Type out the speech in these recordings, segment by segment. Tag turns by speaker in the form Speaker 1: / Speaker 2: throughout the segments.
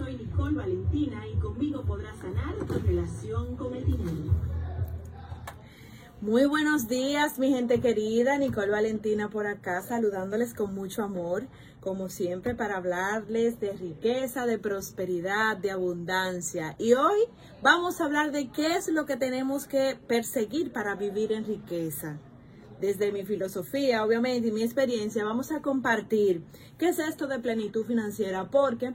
Speaker 1: soy Nicole Valentina y conmigo podrás sanar tu relación con el dinero.
Speaker 2: Muy buenos días, mi gente querida. Nicole Valentina por acá, saludándoles con mucho amor, como siempre, para hablarles de riqueza, de prosperidad, de abundancia. Y hoy vamos a hablar de qué es lo que tenemos que perseguir para vivir en riqueza. Desde mi filosofía, obviamente, y mi experiencia, vamos a compartir qué es esto de plenitud financiera, porque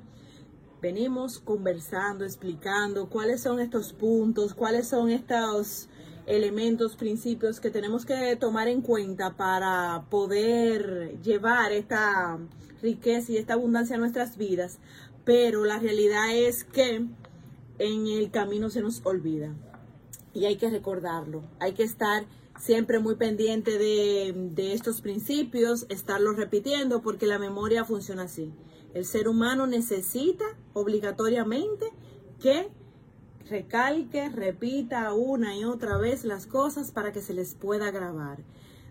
Speaker 2: venimos conversando, explicando cuáles son estos puntos, cuáles son estos elementos, principios que tenemos que tomar en cuenta para poder llevar esta riqueza y esta abundancia a nuestras vidas. Pero la realidad es que en el camino se nos olvida y hay que recordarlo. Hay que estar siempre muy pendiente de, de estos principios, estarlos repitiendo porque la memoria funciona así. El ser humano necesita obligatoriamente que recalque, repita una y otra vez las cosas para que se les pueda grabar.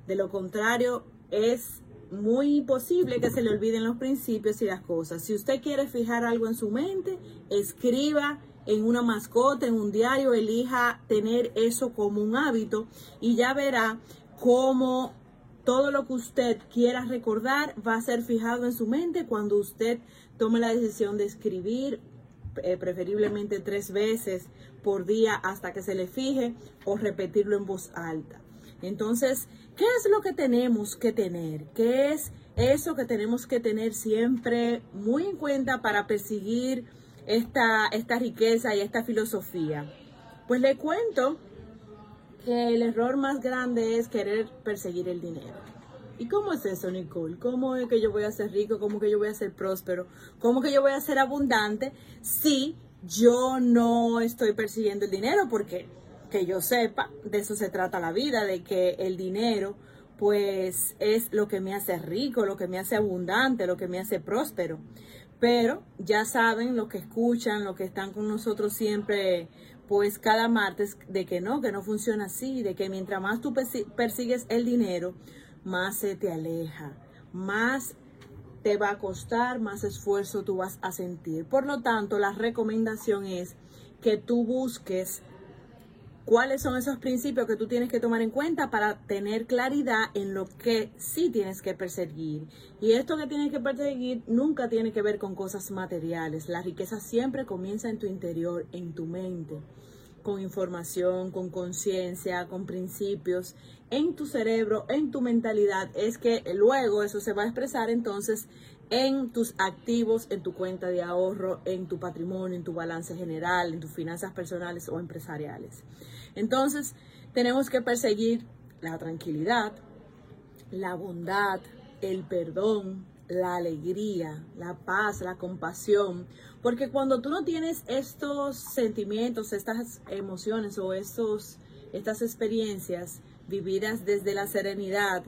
Speaker 2: De lo contrario, es muy posible que se le olviden los principios y las cosas. Si usted quiere fijar algo en su mente, escriba en una mascota, en un diario, elija tener eso como un hábito y ya verá cómo todo lo que usted quiera recordar va a ser fijado en su mente cuando usted tome la decisión de escribir eh, preferiblemente tres veces por día hasta que se le fije o repetirlo en voz alta. Entonces, ¿qué es lo que tenemos que tener? ¿Qué es eso que tenemos que tener siempre muy en cuenta para perseguir esta, esta riqueza y esta filosofía? Pues le cuento que el error más grande es querer perseguir el dinero. ¿Y cómo es eso, Nicole? ¿Cómo es que yo voy a ser rico? ¿Cómo que yo voy a ser próspero? ¿Cómo que yo voy a ser abundante si yo no estoy persiguiendo el dinero? Porque que yo sepa, de eso se trata la vida, de que el dinero pues es lo que me hace rico, lo que me hace abundante, lo que me hace próspero. Pero ya saben, los que escuchan, los que están con nosotros siempre, pues cada martes, de que no, que no funciona así, de que mientras más tú persigues el dinero, más se te aleja, más te va a costar, más esfuerzo tú vas a sentir. Por lo tanto, la recomendación es que tú busques cuáles son esos principios que tú tienes que tomar en cuenta para tener claridad en lo que sí tienes que perseguir. Y esto que tienes que perseguir nunca tiene que ver con cosas materiales. La riqueza siempre comienza en tu interior, en tu mente con información, con conciencia, con principios en tu cerebro, en tu mentalidad, es que luego eso se va a expresar entonces en tus activos, en tu cuenta de ahorro, en tu patrimonio, en tu balance general, en tus finanzas personales o empresariales. Entonces, tenemos que perseguir la tranquilidad, la bondad, el perdón, la alegría, la paz, la compasión. Porque cuando tú no tienes estos sentimientos, estas emociones o estos, estas experiencias vividas desde la serenidad,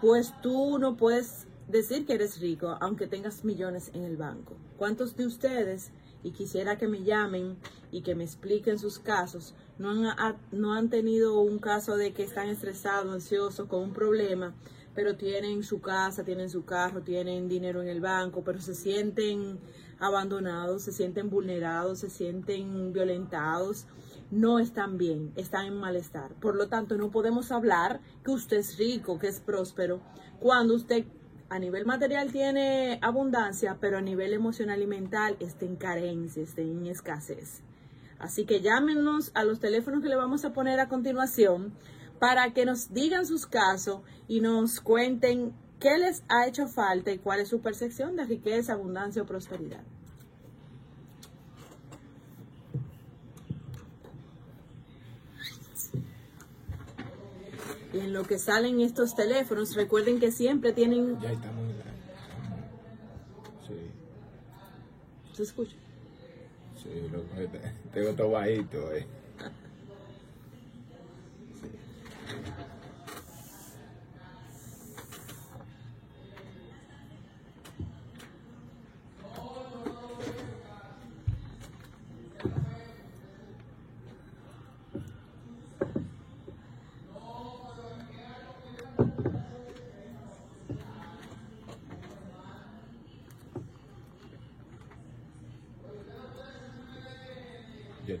Speaker 2: pues tú no puedes decir que eres rico aunque tengas millones en el banco. ¿Cuántos de ustedes, y quisiera que me llamen y que me expliquen sus casos, no han, no han tenido un caso de que están estresados, ansiosos, con un problema? Pero tienen su casa, tienen su carro, tienen dinero en el banco, pero se sienten abandonados, se sienten vulnerados, se sienten violentados, no están bien, están en malestar. Por lo tanto, no podemos hablar que usted es rico, que es próspero, cuando usted a nivel material tiene abundancia, pero a nivel emocional y mental está en carencia, está en escasez. Así que llámenos a los teléfonos que le vamos a poner a continuación para que nos digan sus casos y nos cuenten qué les ha hecho falta y cuál es su percepción de riqueza, abundancia o prosperidad. Y en lo que salen estos teléfonos, recuerden que siempre tienen...
Speaker 3: Ya está muy grande. Sí.
Speaker 2: ¿Se escucha?
Speaker 3: Sí, lo, tengo todo bajito. Eh.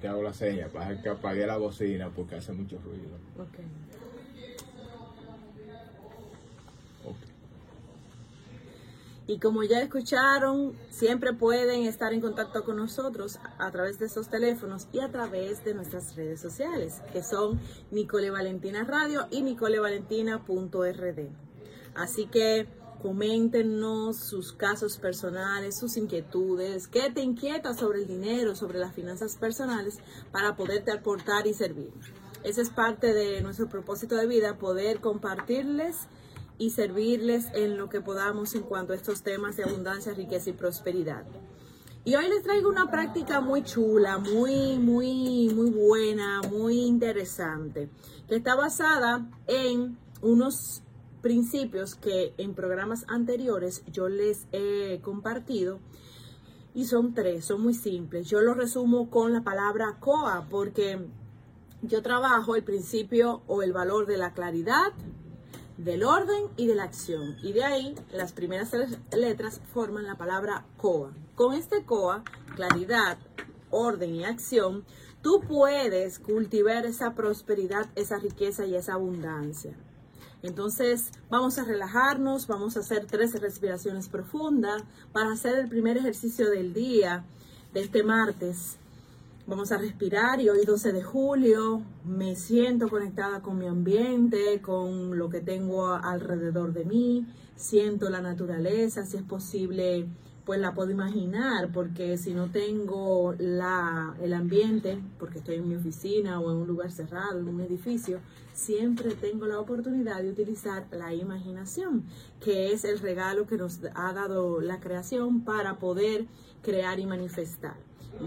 Speaker 3: Te hago la seña para que apague la bocina porque hace mucho ruido.
Speaker 2: Ok.
Speaker 3: Ok.
Speaker 2: Y como ya escucharon, siempre pueden estar en contacto con nosotros a través de esos teléfonos y a través de nuestras redes sociales, que son Nicole Valentina Radio y nicolevalentina.rd. Así que coméntenos sus casos personales, sus inquietudes, qué te inquieta sobre el dinero, sobre las finanzas personales, para poderte aportar y servir. Ese es parte de nuestro propósito de vida, poder compartirles y servirles en lo que podamos en cuanto a estos temas de abundancia, riqueza y prosperidad. Y hoy les traigo una práctica muy chula, muy, muy, muy buena, muy interesante, que está basada en unos principios que en programas anteriores yo les he compartido. Y son tres, son muy simples. Yo los resumo con la palabra COA porque yo trabajo el principio o el valor de la claridad, del orden y de la acción. Y de ahí las primeras tres letras forman la palabra COA. Con este COA, claridad, orden y acción, tú puedes cultivar esa prosperidad, esa riqueza y esa abundancia. Entonces vamos a relajarnos, vamos a hacer tres respiraciones profundas para hacer el primer ejercicio del día, de este martes. Vamos a respirar y hoy 12 de julio me siento conectada con mi ambiente, con lo que tengo alrededor de mí, siento la naturaleza, si es posible, pues la puedo imaginar, porque si no tengo la, el ambiente, porque estoy en mi oficina o en un lugar cerrado, en un edificio, siempre tengo la oportunidad de utilizar la imaginación, que es el regalo que nos ha dado la creación para poder crear y manifestar.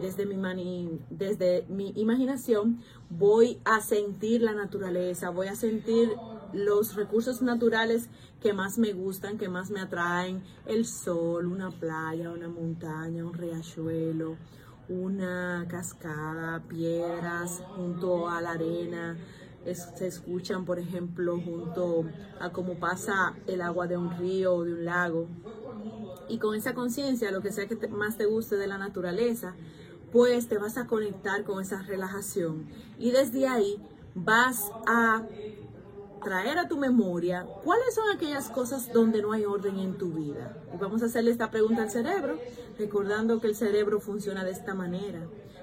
Speaker 2: Desde mi, mani, desde mi imaginación voy a sentir la naturaleza, voy a sentir los recursos naturales que más me gustan, que más me atraen, el sol, una playa, una montaña, un riachuelo, una cascada, piedras junto a la arena. se escuchan, por ejemplo, junto a cómo pasa el agua de un río o de un lago. Y con esa conciencia, lo que sea que más te guste de la naturaleza, pues te vas a conectar con esa relajación y desde ahí vas a traer a tu memoria cuáles son aquellas cosas donde no hay orden en tu vida. Y vamos a hacerle esta pregunta al cerebro, recordando que el cerebro funciona de esta manera.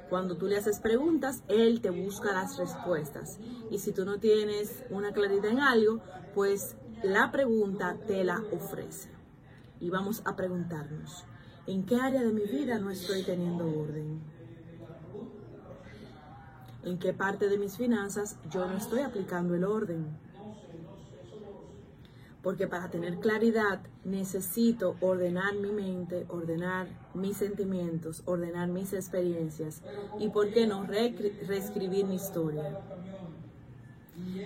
Speaker 2: Cuando tú le haces preguntas, él te busca las respuestas. Y si tú no tienes una claridad en algo, pues la pregunta te la ofrece. Y vamos a preguntarnos, ¿en qué área de mi vida no estoy teniendo orden? en qué parte de mis finanzas yo no estoy aplicando el orden. Porque para tener claridad necesito ordenar mi mente, ordenar mis sentimientos, ordenar mis experiencias y, ¿por qué no, reescribir mi historia?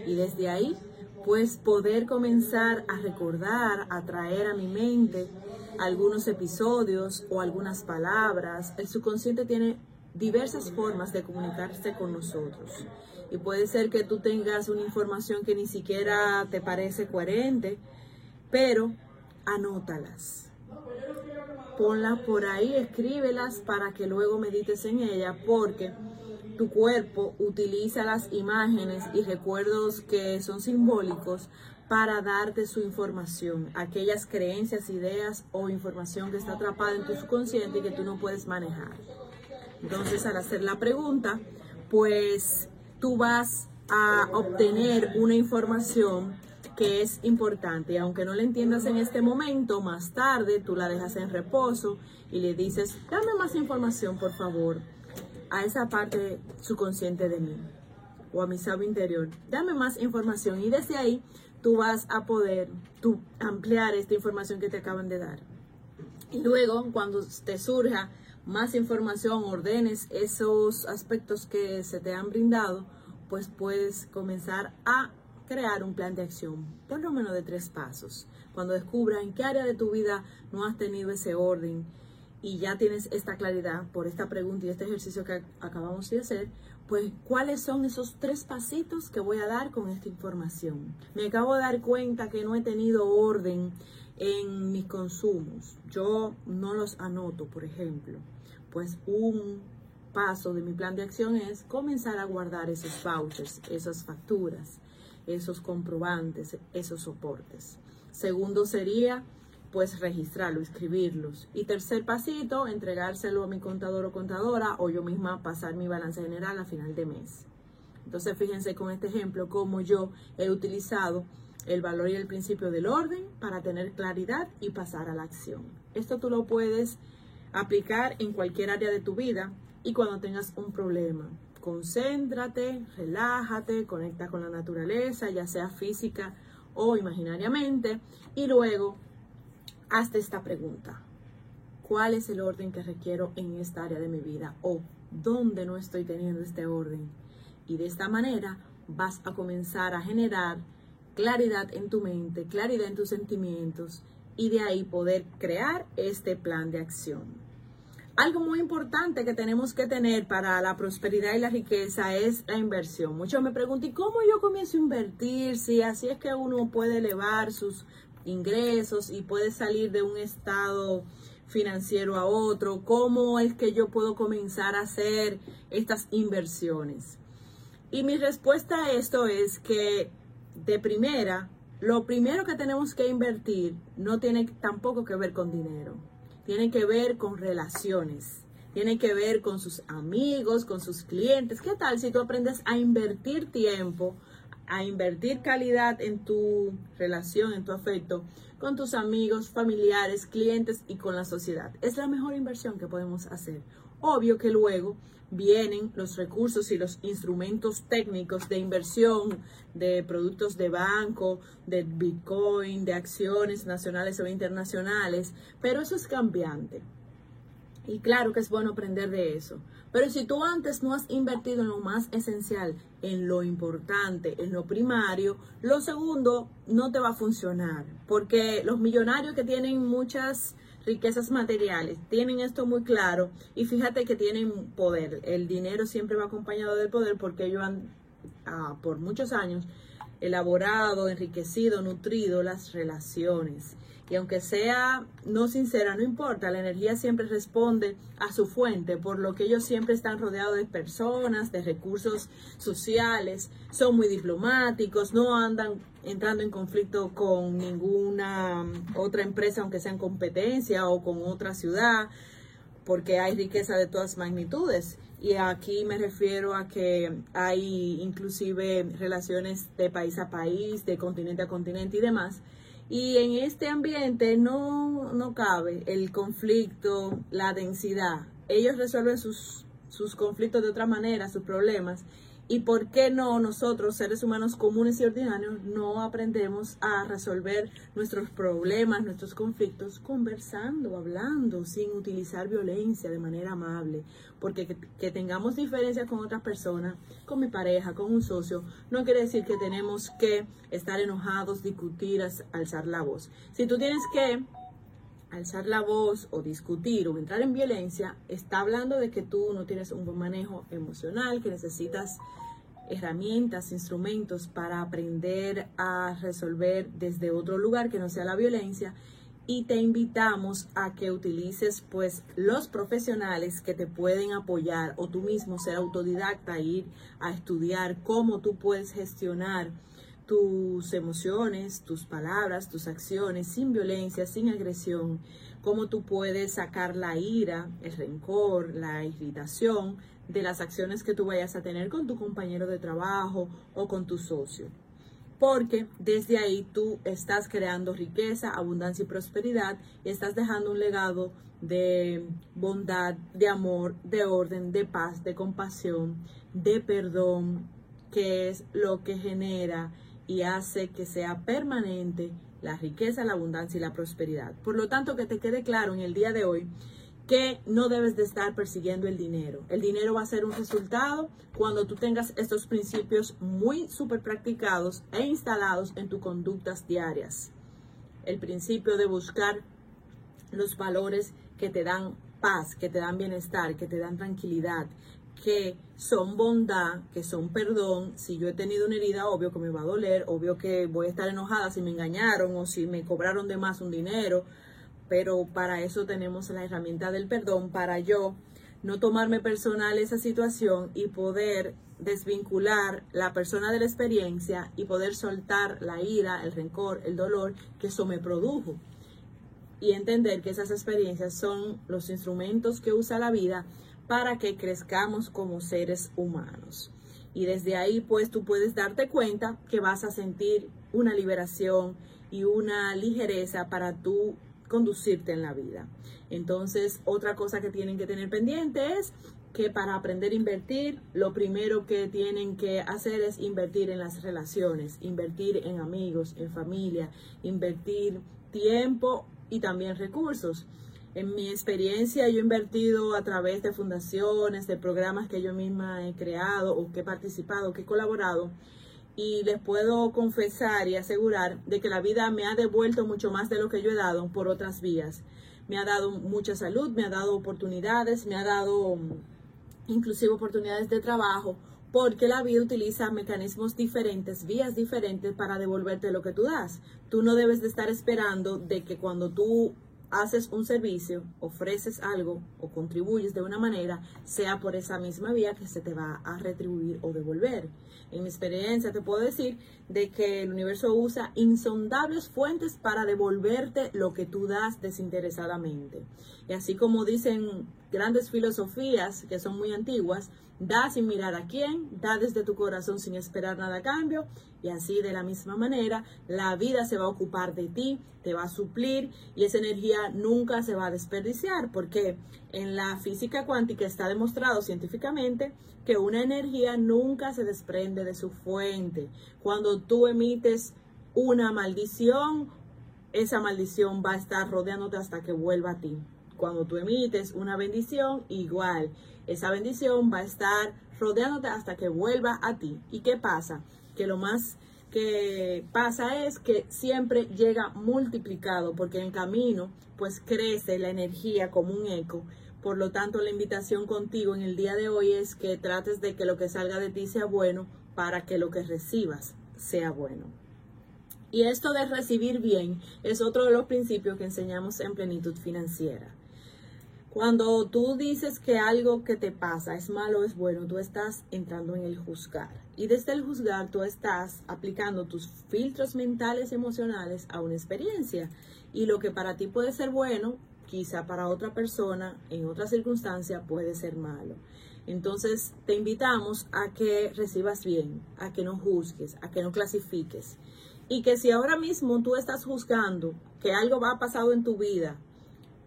Speaker 2: Y desde ahí, pues poder comenzar a recordar, a traer a mi mente algunos episodios o algunas palabras. El subconsciente tiene diversas formas de comunicarse con nosotros. Y puede ser que tú tengas una información que ni siquiera te parece coherente, pero anótalas. Ponla por ahí, escríbelas para que luego medites en ella, porque tu cuerpo utiliza las imágenes y recuerdos que son simbólicos para darte su información, aquellas creencias, ideas o información que está atrapada en tu subconsciente y que tú no puedes manejar. Entonces, al hacer la pregunta, pues tú vas a obtener una información que es importante. Aunque no la entiendas en este momento, más tarde tú la dejas en reposo y le dices, dame más información, por favor, a esa parte subconsciente de mí o a mi sabio interior. Dame más información y desde ahí tú vas a poder tú, ampliar esta información que te acaban de dar. Y luego, cuando te surja más información, ordenes esos aspectos que se te han brindado, pues puedes comenzar a crear un plan de acción, por lo menos de tres pasos. Cuando descubras en qué área de tu vida no has tenido ese orden y ya tienes esta claridad por esta pregunta y este ejercicio que acabamos de hacer, pues cuáles son esos tres pasitos que voy a dar con esta información. Me acabo de dar cuenta que no he tenido orden en mis consumos. Yo no los anoto, por ejemplo. Pues un paso de mi plan de acción es comenzar a guardar esos vouchers, esas facturas, esos comprobantes, esos soportes. Segundo sería pues registrarlo, escribirlos. Y tercer pasito, entregárselo a mi contador o contadora o yo misma pasar mi balance general a final de mes. Entonces fíjense con este ejemplo cómo yo he utilizado el valor y el principio del orden para tener claridad y pasar a la acción. Esto tú lo puedes aplicar en cualquier área de tu vida y cuando tengas un problema. Concéntrate, relájate, conecta con la naturaleza, ya sea física o imaginariamente, y luego hazte esta pregunta. ¿Cuál es el orden que requiero en esta área de mi vida? ¿O dónde no estoy teniendo este orden? Y de esta manera vas a comenzar a generar claridad en tu mente, claridad en tus sentimientos y de ahí poder crear este plan de acción. Algo muy importante que tenemos que tener para la prosperidad y la riqueza es la inversión. Muchos me preguntan, ¿y cómo yo comienzo a invertir? Si así es que uno puede elevar sus ingresos y puede salir de un estado financiero a otro, cómo es que yo puedo comenzar a hacer estas inversiones. Y mi respuesta a esto es que de primera, lo primero que tenemos que invertir no tiene tampoco que ver con dinero, tiene que ver con relaciones, tiene que ver con sus amigos, con sus clientes. ¿Qué tal si tú aprendes a invertir tiempo? a invertir calidad en tu relación, en tu afecto con tus amigos, familiares, clientes y con la sociedad. Es la mejor inversión que podemos hacer. Obvio que luego vienen los recursos y los instrumentos técnicos de inversión de productos de banco, de Bitcoin, de acciones nacionales o internacionales, pero eso es cambiante. Y claro que es bueno aprender de eso. Pero si tú antes no has invertido en lo más esencial, en lo importante, en lo primario, lo segundo no te va a funcionar. Porque los millonarios que tienen muchas riquezas materiales tienen esto muy claro y fíjate que tienen poder. El dinero siempre va acompañado del poder porque ellos han ah, por muchos años elaborado, enriquecido, nutrido las relaciones. Y aunque sea no sincera, no importa, la energía siempre responde a su fuente, por lo que ellos siempre están rodeados de personas, de recursos sociales, son muy diplomáticos, no andan entrando en conflicto con ninguna otra empresa, aunque sea en competencia o con otra ciudad, porque hay riqueza de todas magnitudes. Y aquí me refiero a que hay inclusive relaciones de país a país, de continente a continente y demás y en este ambiente no, no cabe el conflicto, la densidad. Ellos resuelven sus, sus conflictos de otra manera, sus problemas, ¿Y por qué no nosotros, seres humanos comunes y ordinarios, no aprendemos a resolver nuestros problemas, nuestros conflictos, conversando, hablando, sin utilizar violencia de manera amable? Porque que, tengamos diferencias con otras personas, con mi pareja, con un socio, no quiere decir que tenemos que estar enojados, discutir, alzar la voz. Si tú tienes que alzar la voz o discutir o entrar en violencia, está hablando de que tú no tienes un buen manejo emocional, que necesitas herramientas, instrumentos para aprender a resolver desde otro lugar que no sea la violencia. Y te invitamos a que utilices pues los profesionales que te pueden apoyar o tú mismo ser autodidacta, ir a estudiar cómo tú puedes gestionar tus emociones, tus palabras, tus acciones sin violencia, sin agresión, cómo tú puedes sacar la ira, el rencor, la irritación de las acciones que tú vayas a tener con tu compañero de trabajo o con tu socio. Porque desde ahí tú estás creando riqueza, abundancia y prosperidad y estás dejando un legado de bondad, de amor, de orden, de paz, de compasión, de perdón, que es lo que genera y hace que sea permanente la riqueza, la abundancia y la prosperidad. Por lo tanto, que te quede claro en el día de hoy que no debes de estar persiguiendo el dinero. El dinero va a ser un resultado cuando tú tengas estos principios muy súper practicados e instalados en tus conductas diarias. El principio de buscar los valores que te dan paz, que te dan bienestar, que te dan tranquilidad, que son bondad, que son perdón. Si yo he tenido una herida, obvio que me va a doler, obvio que voy a estar enojada si me engañaron o si me cobraron de más un dinero pero para eso tenemos la herramienta del perdón, para yo no tomarme personal esa situación y poder desvincular la persona de la experiencia y poder soltar la ira, el rencor, el dolor que eso me produjo. Y entender que esas experiencias son los instrumentos que usa la vida para que crezcamos como seres humanos. Y desde ahí pues tú puedes darte cuenta que vas a sentir una liberación y una ligereza para tú conducirte en la vida. Entonces, otra cosa que tienen que tener pendiente es que para aprender a invertir, lo primero que tienen que hacer es invertir en las relaciones, invertir en amigos, en familia, invertir tiempo y también recursos. En mi experiencia, yo he invertido a través de fundaciones, de programas que yo misma he creado o que he participado, que he colaborado. Y les puedo confesar y asegurar de que la vida me ha devuelto mucho más de lo que yo he dado por otras vías. Me ha dado mucha salud, me ha dado oportunidades, me ha dado inclusive oportunidades de trabajo, porque la vida utiliza mecanismos diferentes, vías diferentes para devolverte lo que tú das. Tú no debes de estar esperando de que cuando tú haces un servicio, ofreces algo o contribuyes de una manera, sea por esa misma vía que se te va a retribuir o devolver. En mi experiencia te puedo decir de que el universo usa insondables fuentes para devolverte lo que tú das desinteresadamente. Y así como dicen grandes filosofías que son muy antiguas, da sin mirar a quién, da desde tu corazón sin esperar nada a cambio y así de la misma manera la vida se va a ocupar de ti, te va a suplir y esa energía nunca se va a desperdiciar porque en la física cuántica está demostrado científicamente que una energía nunca se desprende de su fuente. Cuando tú emites una maldición, esa maldición va a estar rodeándote hasta que vuelva a ti. Cuando tú emites una bendición, igual, esa bendición va a estar rodeándote hasta que vuelva a ti. ¿Y qué pasa? Que lo más que pasa es que siempre llega multiplicado porque en el camino pues crece la energía como un eco. Por lo tanto, la invitación contigo en el día de hoy es que trates de que lo que salga de ti sea bueno para que lo que recibas sea bueno. Y esto de recibir bien es otro de los principios que enseñamos en plenitud financiera. Cuando tú dices que algo que te pasa es malo o es bueno, tú estás entrando en el juzgar. Y desde el juzgar tú estás aplicando tus filtros mentales y emocionales a una experiencia. Y lo que para ti puede ser bueno, quizá para otra persona, en otra circunstancia, puede ser malo. Entonces te invitamos a que recibas bien, a que no juzgues, a que no clasifiques. Y que si ahora mismo tú estás juzgando que algo va a pasar en tu vida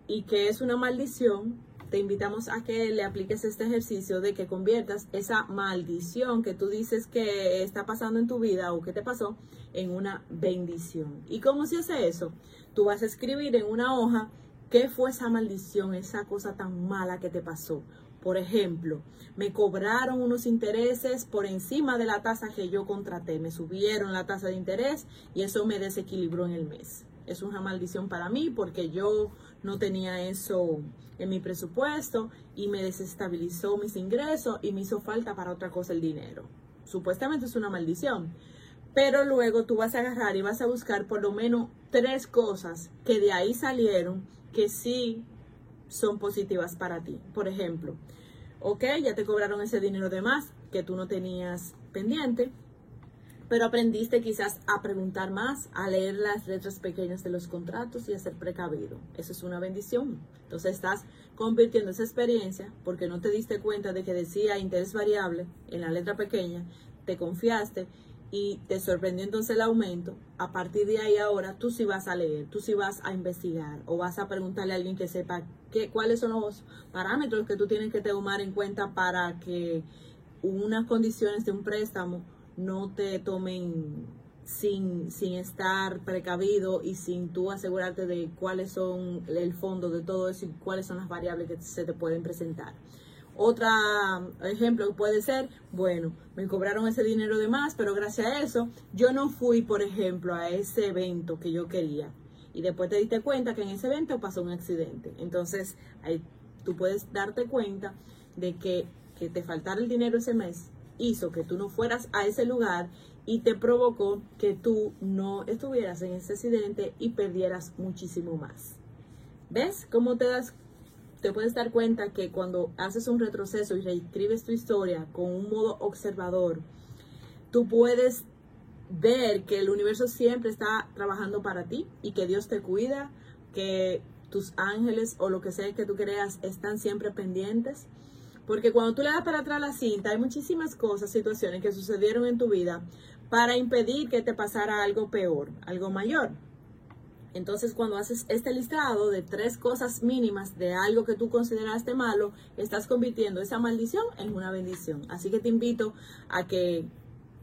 Speaker 2: y que es una maldición, te invitamos a que le apliques este ejercicio de que conviertas esa maldición que tú dices que está pasando en tu vida o que te pasó en una bendición. ¿Y cómo se hace eso? Tú vas a escribir en una hoja qué fue esa maldición, esa cosa tan mala que te pasó. Por ejemplo, me cobraron unos intereses por encima de la tasa que yo contraté, me subieron la tasa de interés y eso me desequilibró en el mes. Es una maldición para mí porque yo no tenía eso en mi presupuesto y me desestabilizó mis ingresos y me hizo falta para otra cosa el dinero. Supuestamente es una maldición. Pero luego tú vas a agarrar y vas a buscar por lo menos tres cosas que de ahí salieron que sí son positivas para ti. Por ejemplo, ok, ya te cobraron ese dinero de más que tú no tenías pendiente pero aprendiste quizás a preguntar más, a leer las letras pequeñas de los contratos y a ser precavido. Eso es una bendición. Entonces estás convirtiendo esa experiencia porque no te diste cuenta de que decía interés variable en la letra pequeña, te confiaste y te sorprendió entonces el aumento. A partir de ahí ahora tú sí vas a leer, tú sí vas a investigar o vas a preguntarle a alguien que sepa qué, cuáles son los parámetros que tú tienes que tomar en cuenta para que unas condiciones de un préstamo no te tomen sin, sin estar precavido y sin tú asegurarte de cuáles son el fondo de todo eso y cuáles son las variables que se te pueden presentar. Otro ejemplo puede ser, bueno, me cobraron ese dinero de más, pero gracias a eso yo no fui, por ejemplo, a ese evento que yo quería. Y después te diste cuenta que en ese evento pasó un accidente. Entonces, ahí tú puedes darte cuenta de que, que te faltara el dinero ese mes hizo que tú no fueras a ese lugar y te provocó que tú no estuvieras en ese accidente y perdieras muchísimo más. ¿Ves cómo te das te puedes dar cuenta que cuando haces un retroceso y reescribes tu historia con un modo observador, tú puedes ver que el universo siempre está trabajando para ti y que Dios te cuida, que tus ángeles o lo que sea que tú creas están siempre pendientes. Porque cuando tú le das para atrás la cinta, hay muchísimas cosas, situaciones que sucedieron en tu vida para impedir que te pasara algo peor, algo mayor. Entonces, cuando haces este listado de tres cosas mínimas de algo que tú consideraste malo, estás convirtiendo esa maldición en una bendición. Así que te invito a que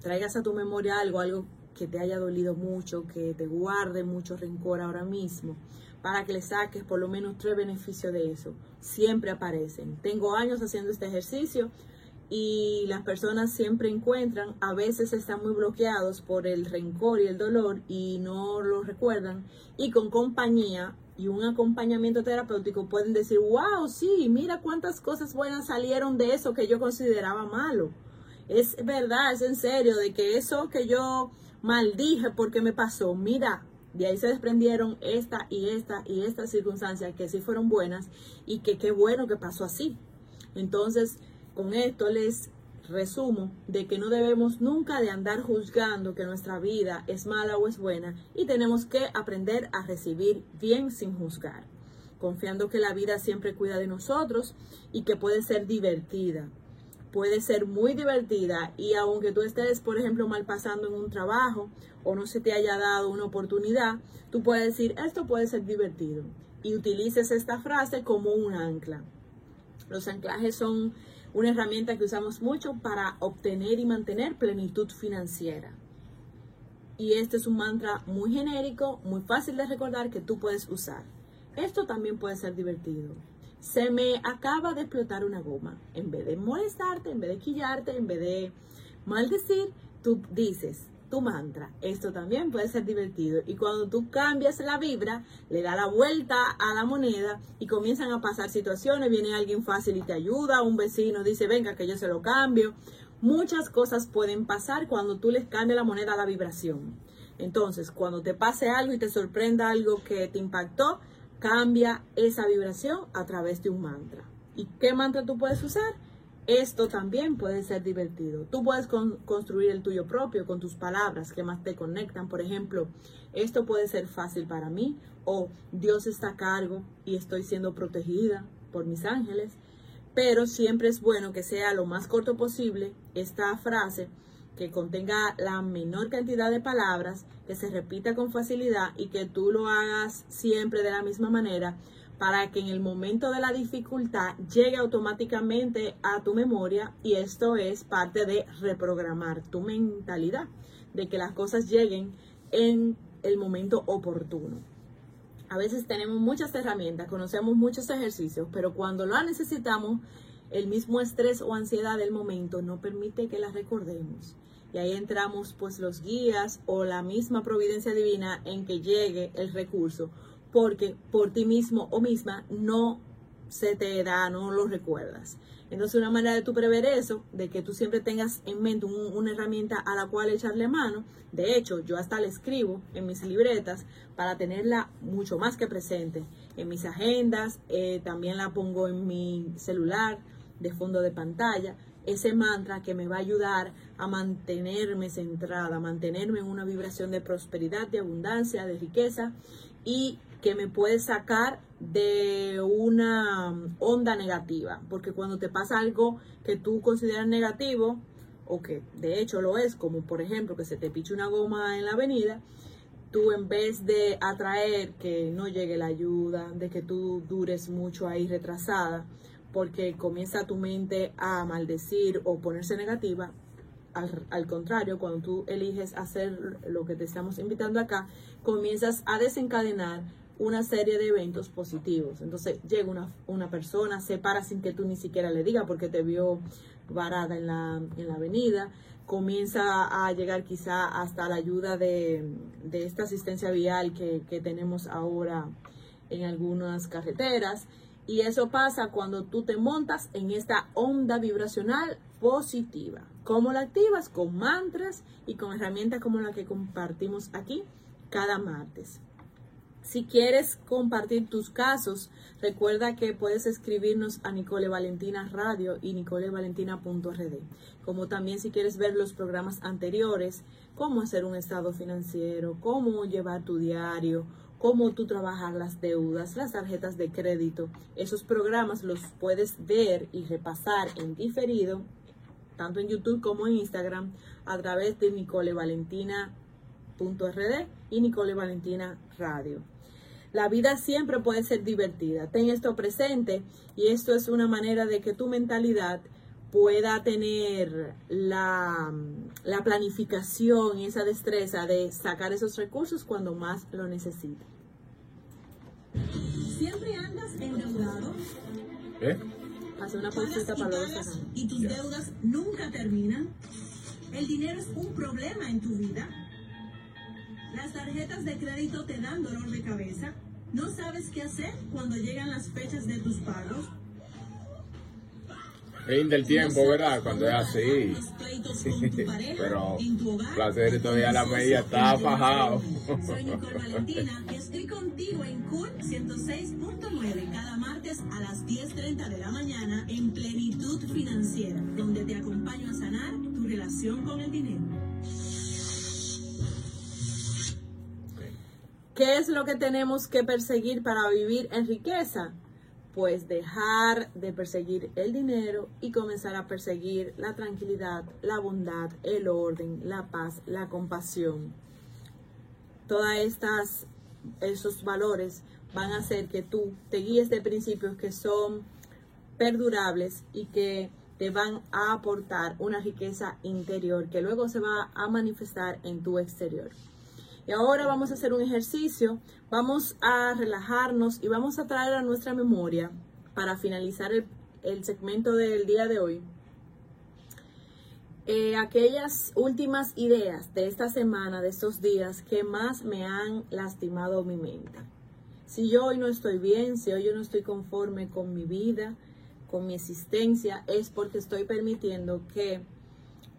Speaker 2: traigas a tu memoria algo, algo que te haya dolido mucho, que te guarde mucho rencor ahora mismo, para que le saques por lo menos tres beneficios de eso. Siempre aparecen. Tengo años haciendo este ejercicio y las personas siempre encuentran, a veces están muy bloqueados por el rencor y el dolor y no lo recuerdan y con compañía y un acompañamiento terapéutico pueden decir, wow, sí, mira cuántas cosas buenas salieron de eso que yo consideraba malo. Es verdad, es en serio, de que eso que yo maldije porque me pasó, mira, de ahí se desprendieron esta y esta y esta circunstancias que sí fueron buenas y que qué bueno que pasó así. Entonces, con esto les resumo de que no debemos nunca de andar juzgando que nuestra vida es mala o es buena y tenemos que aprender a recibir bien sin juzgar, confiando que la vida siempre cuida de nosotros y que puede ser divertida. Puede ser muy divertida y aunque tú estés, por ejemplo, mal pasando en un trabajo o no se te haya dado una oportunidad, tú puedes decir, esto puede ser divertido y utilices esta frase como un ancla. Los anclajes son una herramienta que usamos mucho para obtener y mantener plenitud financiera. Y este es un mantra muy genérico, muy fácil de recordar que tú puedes usar. Esto también puede ser divertido. Se me acaba de explotar una goma. En vez de molestarte, en vez de quillarte, en vez de maldecir, tú dices, tu mantra. Esto también puede ser divertido. Y cuando tú cambias la vibra, le da la vuelta a la moneda y comienzan a pasar situaciones. Viene alguien fácil y te ayuda. Un vecino dice, venga, que yo se lo cambio. Muchas cosas pueden pasar cuando tú les cambias la moneda a la vibración. Entonces, cuando te pase algo y te sorprenda algo que te impactó, cambia esa vibración a través de un mantra. ¿Y qué mantra tú puedes usar? Esto también puede ser divertido. Tú puedes construir el tuyo propio con tus palabras que más te conectan. Por ejemplo, esto puede ser fácil para mí o Dios está a cargo y estoy siendo protegida por mis ángeles. Pero siempre es bueno que sea lo más corto posible esta frase que contenga la menor cantidad de palabras, que se repita con facilidad y que tú lo hagas siempre de la misma manera para que en el momento de la dificultad llegue automáticamente a tu memoria y esto es parte de reprogramar tu mentalidad, de que las cosas lleguen en el momento oportuno. A veces tenemos muchas herramientas, conocemos muchos ejercicios, pero cuando lo necesitamos, el mismo estrés o ansiedad del momento no permite que las recordemos. Y ahí entramos pues los guías o la misma providencia divina en que llegue el recurso porque por ti mismo o misma no se te da, no lo recuerdas. Entonces, una manera de tú prever eso, de que tú siempre tengas en mente una herramienta a la cual echarle mano, de hecho, yo hasta la escribo en mis libretas para tenerla mucho más que presente en mis agendas, eh, también la pongo en mi celular de fondo de pantalla, ese mantra que me va a ayudar a mantenerme centrada, a mantenerme en una vibración de prosperidad, de abundancia, de riqueza y que me puede sacar de una onda negativa, porque cuando te pasa algo que tú consideras negativo, o que de hecho lo es, como por ejemplo que se te piche una goma en la avenida, tú en vez de atraer que no llegue la ayuda, de que tú dures mucho ahí retrasada, porque comienza tu mente a maldecir o ponerse negativa, al, al, contrario, cuando tú eliges hacer lo que te estamos invitando acá, comienzas a desencadenar una serie de eventos positivos. Entonces llega una, una persona, se para sin que tú ni siquiera le digas porque te vio varada en la, en la avenida, comienza a llegar quizá hasta la ayuda de, de esta asistencia vial que, que tenemos ahora en algunas carreteras. Y eso pasa cuando tú te montas en esta onda vibracional positiva. ¿Cómo la activas? Con mantras y con herramientas como la que compartimos aquí cada martes. Si quieres compartir tus casos, recuerda que puedes escribirnos a Nicole Valentina Radio y nicolevalentina.rd. Como también si quieres ver los programas anteriores, cómo hacer un estado financiero, cómo llevar tu diario, cómo tú trabajar las deudas, las tarjetas de crédito. Esos programas los puedes ver y repasar en diferido, tanto en YouTube como en Instagram, a través de nicolevalentina.rd y Nicole Valentina Radio. La vida siempre puede ser divertida. Ten esto presente y esto es una manera de que tu mentalidad pueda tener la, la planificación y esa destreza de sacar esos recursos cuando más lo necesite.
Speaker 1: Siempre andas endeudado.
Speaker 3: ¿Eh?
Speaker 2: Hace una pausita para cerrar.
Speaker 1: y tus
Speaker 3: Ya.
Speaker 1: deudas nunca terminan. El dinero es un problema en tu vida. Las tarjetas de crédito te dan dolor de cabeza. No sabes qué hacer cuando llegan las fechas de tus pagos.
Speaker 3: Rinde el tiempo, ¿verdad? Cuando es así. Pero
Speaker 1: en tu hogar,
Speaker 3: placer todavía la media está fajado.
Speaker 1: Soy Nicole Valentina y estoy contigo en Cool 106.9 cada martes a las 10.30 de la mañana en Plenitud Financiera, donde te acompaño a sanar tu relación con el dinero.
Speaker 2: ¿Qué es lo que tenemos que perseguir para vivir en riqueza? Pues dejar de perseguir el dinero y comenzar a perseguir la tranquilidad, la bondad, el orden, la paz, la compasión. Todas estas esos valores van a hacer que tú te guíes de principios que son perdurables y que te van a aportar una riqueza interior que luego se va a manifestar en tu exterior. Y ahora vamos a hacer un ejercicio, vamos a relajarnos y vamos a traer a nuestra memoria para finalizar el, el segmento del día de hoy. eh, aquellas últimas ideas de esta semana, de estos días que más me han lastimado mi mente. Si yo hoy no estoy bien, si hoy yo no estoy conforme con mi vida, con mi existencia, es porque estoy permitiendo que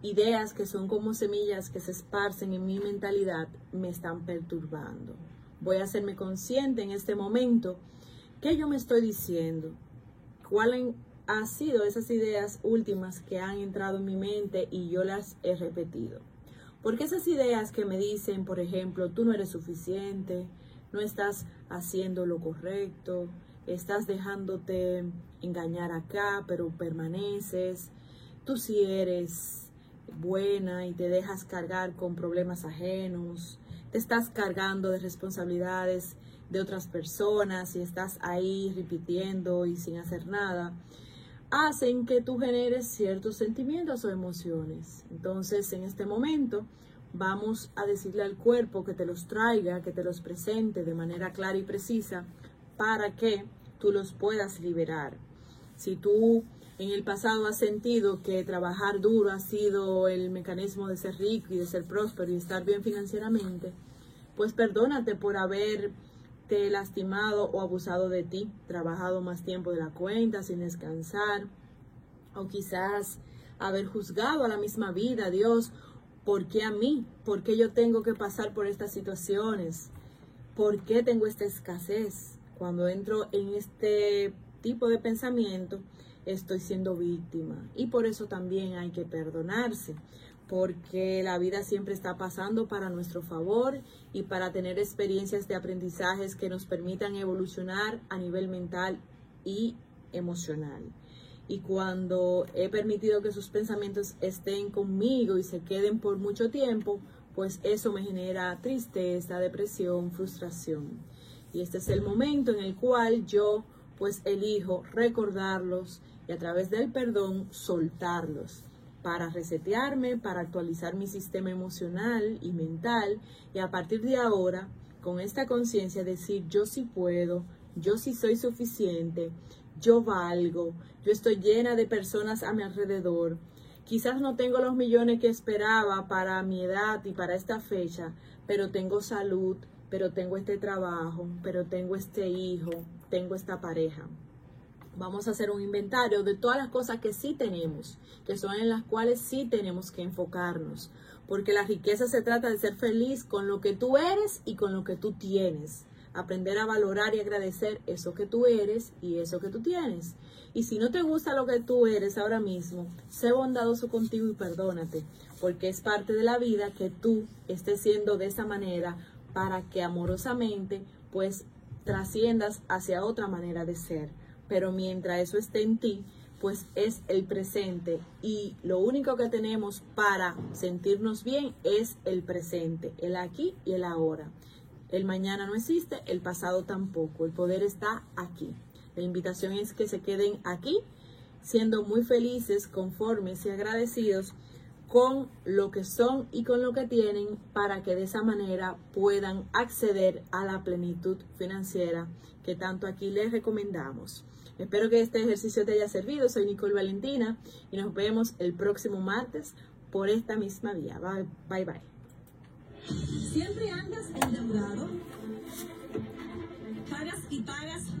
Speaker 2: ideas que son como semillas que se esparcen en mi mentalidad me están perturbando. Voy a hacerme consciente en este momento qué yo me estoy diciendo, cuáles han sido esas ideas últimas que han entrado en mi mente y yo las he repetido. Porque esas ideas que me dicen, por ejemplo, tú no eres suficiente, no estás haciendo lo correcto, estás dejándote engañar acá, pero permaneces, tú sí eres buena y te dejas cargar con problemas ajenos, te estás cargando de responsabilidades de otras personas y estás ahí repitiendo y sin hacer nada, hacen que tú generes ciertos sentimientos o emociones. Entonces, en este momento, vamos a decirle al cuerpo que te los traiga, que te los presente de manera clara y precisa para que tú los puedas liberar. Si tú en el pasado has sentido que trabajar duro ha sido el mecanismo de ser rico y de ser próspero y estar bien financieramente, pues perdónate por haberte lastimado o abusado de ti, trabajado más tiempo de la cuenta sin descansar, o quizás haber juzgado a la misma vida, Dios, ¿por qué a mí? ¿Por qué yo tengo que pasar por estas situaciones? ¿Por qué tengo esta escasez? Cuando entro en este tipo de pensamiento, estoy siendo víctima. Y por eso también hay que perdonarse, porque la vida siempre está pasando para nuestro favor y para tener experiencias de aprendizajes que nos permitan evolucionar a nivel mental y emocional. Y cuando he permitido que sus pensamientos estén conmigo y se queden por mucho tiempo, pues eso me genera tristeza, depresión, frustración. Y este es el momento en el cual yo pues elijo recordarlos a través del perdón soltarlos para resetearme, para actualizar mi sistema emocional y mental y a partir de ahora con esta conciencia decir yo sí puedo, yo sí soy suficiente, yo valgo, yo estoy llena de personas a mi alrededor. Quizás no tengo los millones que esperaba para mi edad y para esta fecha, pero tengo salud, pero tengo este trabajo, pero tengo este hijo, tengo esta pareja. Vamos a hacer un inventario de todas las cosas que sí tenemos, que son en las cuales sí tenemos que enfocarnos, porque la riqueza se trata de ser feliz con lo que tú eres y con lo que tú tienes, aprender a valorar y agradecer eso que tú eres y eso que tú tienes. Y si no te gusta lo que tú eres ahora mismo, sé bondadoso contigo y perdónate, porque es parte de la vida que tú estés siendo de esa manera para que amorosamente pues trasciendas hacia otra manera de ser. Pero mientras eso esté en ti, pues es el presente y lo único que tenemos para sentirnos bien es el presente, el aquí y el ahora. El mañana no existe, el pasado tampoco, el poder está aquí. La invitación es que se queden aquí siendo muy felices, conformes y agradecidos con lo que son y con lo que tienen para que de esa manera puedan acceder a la plenitud financiera que tanto aquí les recomendamos. Espero que este ejercicio te haya servido. Soy Nicole Valentina y nos vemos el próximo martes por esta misma vía. Bye bye.
Speaker 1: Siempre andas endeudado. Pagas y pagas